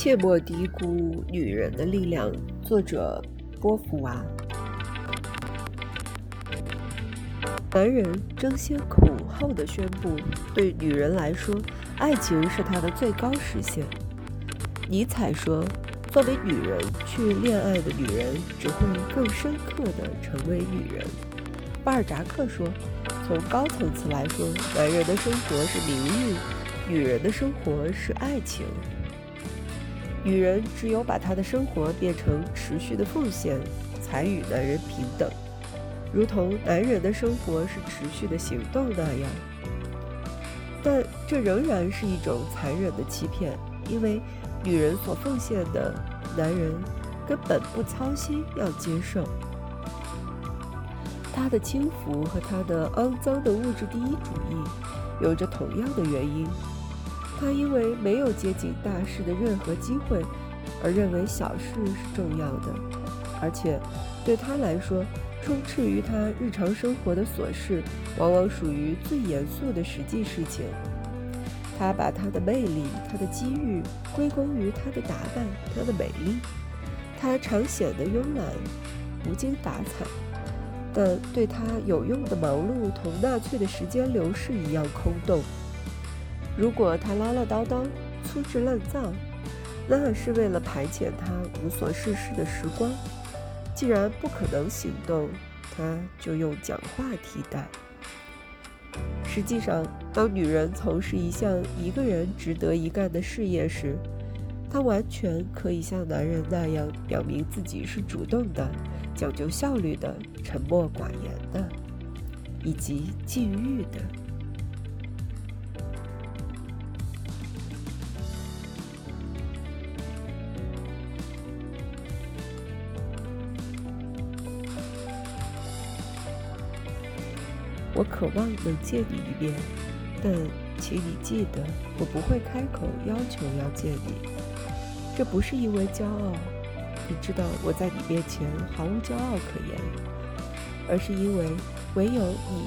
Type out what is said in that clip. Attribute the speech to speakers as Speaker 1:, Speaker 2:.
Speaker 1: 切莫低估女人的力量。作者：波伏娃。男人争先恐后的宣布，对女人来说，爱情是他的最高实现。尼采说：“作为女人去恋爱的女人，只会更深刻地成为女人。”巴尔扎克说：“从高层次来说，男人的生活是名誉，女人的生活是爱情。”女人只有把她的生活变成持续的奉献，才与男人平等，如同男人的生活是持续的行动那样。但这仍然是一种残忍的欺骗，因为女人所奉献的，男人根本不操心要接受。他的轻浮和他的肮脏的物质第一主义，有着同样的原因。他因为没有接近大事的任何机会，而认为小事是重要的，而且对他来说，充斥于他日常生活的琐事，往往属于最严肃的实际事情。他把他的魅力、他的机遇归功于他的打扮、他的美丽。他常显得慵懒、无精打采，但对他有用的忙碌同纳粹的时间流逝一样空洞。如果他唠唠叨叨、粗制滥造，那是为了排遣他无所事事的时光。既然不可能行动，他就用讲话替代。实际上，当女人从事一项一个人值得一干的事业时，她完全可以像男人那样表明自己是主动的、讲究效率的、沉默寡言的，以及禁欲的。我渴望能见你一面，但请你记得，我不会开口要求要见你。这不是因为骄傲，你知道我在你面前毫无骄傲可言，而是因为唯有你